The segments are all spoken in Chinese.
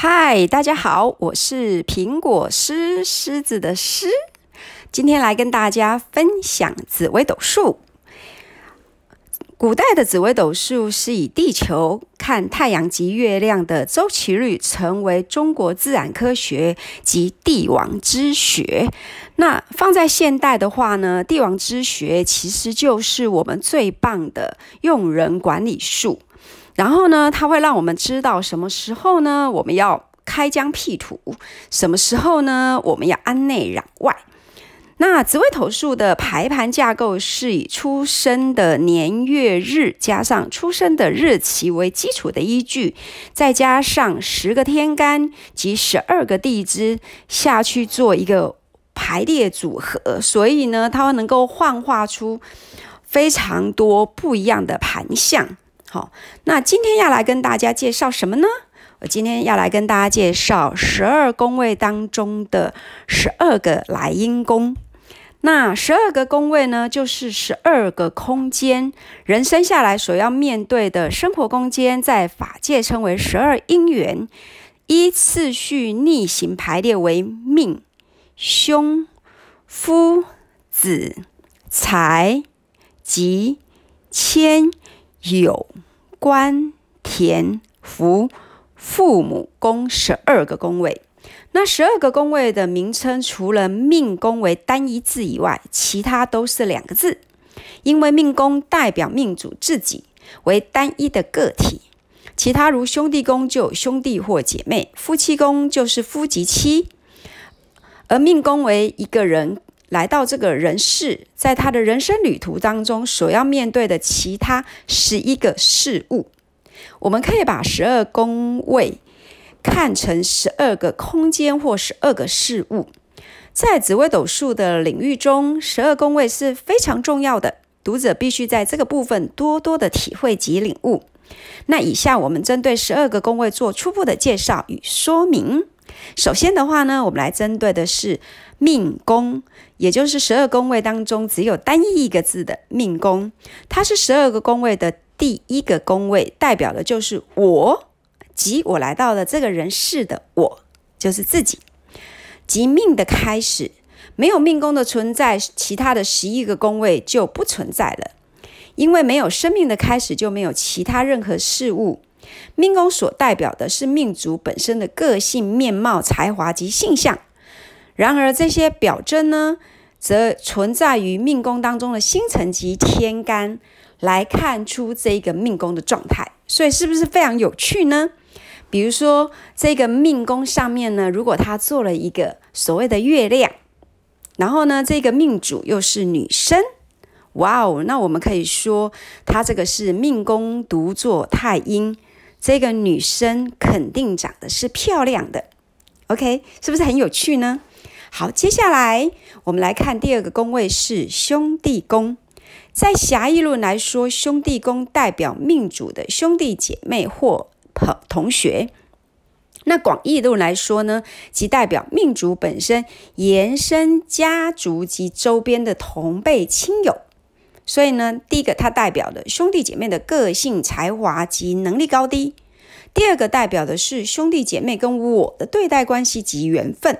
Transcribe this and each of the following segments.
嗨，大家好，我是苹果狮狮子的狮，今天来跟大家分享紫微斗数。古代的紫微斗数是以地球看太阳及月亮的周期率，成为中国自然科学及帝王之学。那放在现代的话呢，帝王之学其实就是我们最棒的用人管理术。然后呢，它会让我们知道什么时候呢，我们要开疆辟土；什么时候呢，我们要安内攘外。那紫微斗数的排盘架构是以出生的年月日加上出生的日期为基础的依据，再加上十个天干及十二个地支下去做一个排列组合，所以呢，它能够幻化出非常多不一样的盘象。好，那今天要来跟大家介绍什么呢？我今天要来跟大家介绍十二宫位当中的十二个来因宫。那十二个宫位呢，就是十二个空间，人生下来所要面对的生活空间，在法界称为十二因缘，依次序逆行排列为命、凶、夫、子、财、吉、迁。有官田福父母宫十二个宫位，那十二个宫位的名称，除了命宫为单一字以外，其他都是两个字。因为命宫代表命主自己为单一的个体，其他如兄弟宫就有兄弟或姐妹，夫妻宫就是夫及妻，而命宫为一个人。来到这个人世，在他的人生旅途当中，所要面对的其他十一个事物，我们可以把十二宫位看成十二个空间或十二个事物。在紫微斗数的领域中，十二宫位是非常重要的，读者必须在这个部分多多的体会及领悟。那以下我们针对十二个宫位做初步的介绍与说明。首先的话呢，我们来针对的是命宫，也就是十二宫位当中只有单一一个字的命宫，它是十二个宫位的第一个宫位，代表的就是我，即我来到了这个人世的我，就是自己，即命的开始。没有命宫的存在，其他的十一个宫位就不存在了，因为没有生命的开始，就没有其他任何事物。命宫所代表的是命主本身的个性、面貌、才华及性相。然而，这些表征呢，则存在于命宫当中的星辰及天干，来看出这个命宫的状态。所以，是不是非常有趣呢？比如说，这个命宫上面呢，如果他做了一个所谓的月亮，然后呢，这个命主又是女生，哇哦，那我们可以说，他这个是命宫独坐太阴。这个女生肯定长得是漂亮的，OK，是不是很有趣呢？好，接下来我们来看第二个宫位是兄弟宫。在狭义论来说，兄弟宫代表命主的兄弟姐妹或朋同学；那广义论来说呢，即代表命主本身延伸家族及周边的同辈亲友。所以呢，第一个它代表的兄弟姐妹的个性、才华及能力高低；第二个代表的是兄弟姐妹跟我的对待关系及缘分。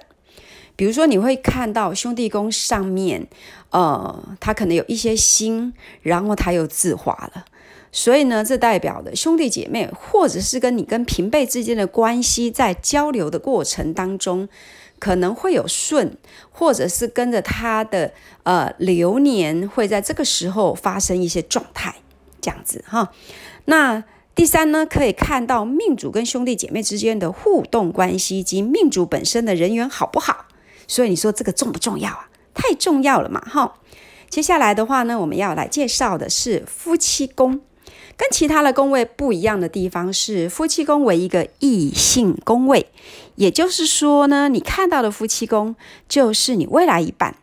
比如说，你会看到兄弟宫上面，呃，它可能有一些星，然后它又自化了。所以呢，这代表的兄弟姐妹，或者是跟你跟平辈之间的关系，在交流的过程当中。可能会有顺，或者是跟着他的呃流年，会在这个时候发生一些状态，这样子哈。那第三呢，可以看到命主跟兄弟姐妹之间的互动关系及命主本身的人缘好不好。所以你说这个重不重要啊？太重要了嘛哈。接下来的话呢，我们要来介绍的是夫妻宫，跟其他的宫位不一样的地方是，夫妻宫为一个异性宫位。也就是说呢，你看到的夫妻宫就是你未来一半，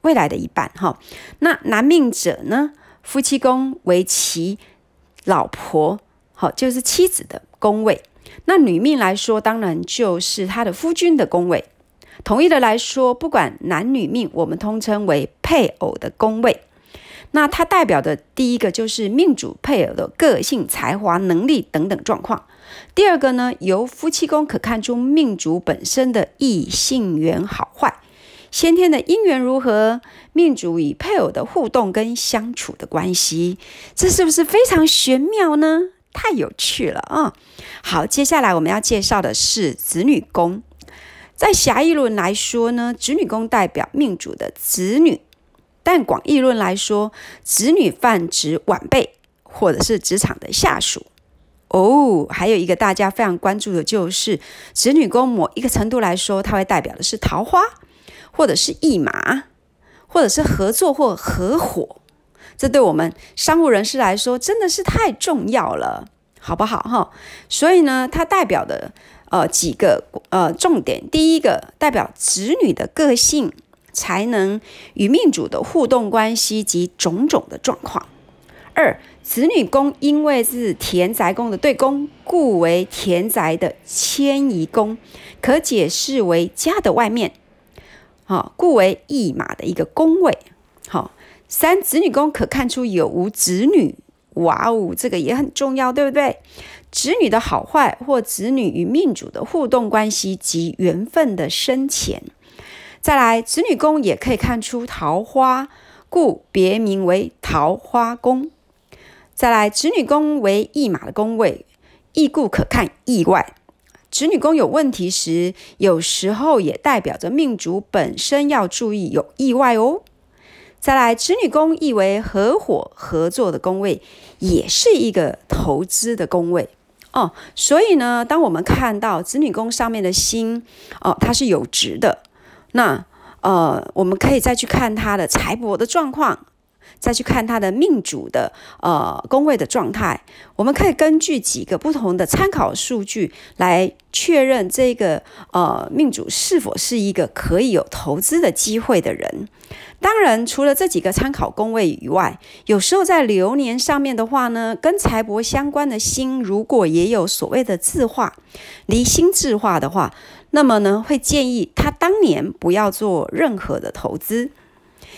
未来的一半哈。那男命者呢，夫妻宫为其老婆，好，就是妻子的宫位。那女命来说，当然就是他的夫君的宫位。统一的来说，不管男女命，我们通称为配偶的宫位。那它代表的第一个就是命主配偶的个性、才华、能力等等状况。第二个呢，由夫妻宫可看出命主本身的异性缘好坏，先天的姻缘如何，命主与配偶的互动跟相处的关系，这是不是非常玄妙呢？太有趣了啊！好，接下来我们要介绍的是子女宫。在狭义论来说呢，子女宫代表命主的子女；但广义论来说，子女泛指晚辈或者是职场的下属。哦，还有一个大家非常关注的就是子女宫，某一个程度来说，它会代表的是桃花，或者是驿马，或者是合作或合伙。这对我们商务人士来说真的是太重要了，好不好哈？所以呢，它代表的。呃，几个呃重点，第一个代表子女的个性、才能与命主的互动关系及种种的状况。二，子女宫因为是田宅宫的对宫，故为田宅的迁移宫，可解释为家的外面，好，故为驿马的一个宫位。好，三，子女宫可看出有无子女，哇哦，这个也很重要，对不对？子女的好坏，或子女与命主的互动关系及缘分的深浅。再来，子女宫也可以看出桃花，故别名为桃花宫。再来，子女宫为驿马的宫位，亦故可看意外。子女宫有问题时，有时候也代表着命主本身要注意有意外哦。再来，子女宫意为合伙合作的宫位，也是一个投资的宫位。哦，所以呢，当我们看到子女宫上面的星，哦，它是有值的，那呃，我们可以再去看他的财帛的状况。再去看他的命主的呃宫位的状态，我们可以根据几个不同的参考数据来确认这个呃命主是否是一个可以有投资的机会的人。当然，除了这几个参考宫位以外，有时候在流年上面的话呢，跟财帛相关的星如果也有所谓的自化、离心自化的话，那么呢会建议他当年不要做任何的投资。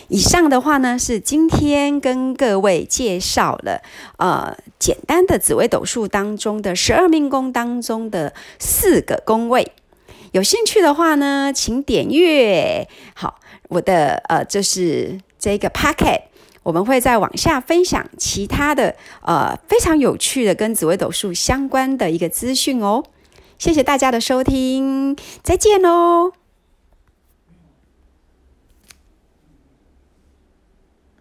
以上的话呢，是今天跟各位介绍了呃简单的紫微斗数当中的十二命宫当中的四个宫位。有兴趣的话呢，请点阅好我的呃，就是这个 packet，我们会再往下分享其他的呃非常有趣的跟紫微斗数相关的一个资讯哦。谢谢大家的收听，再见喽。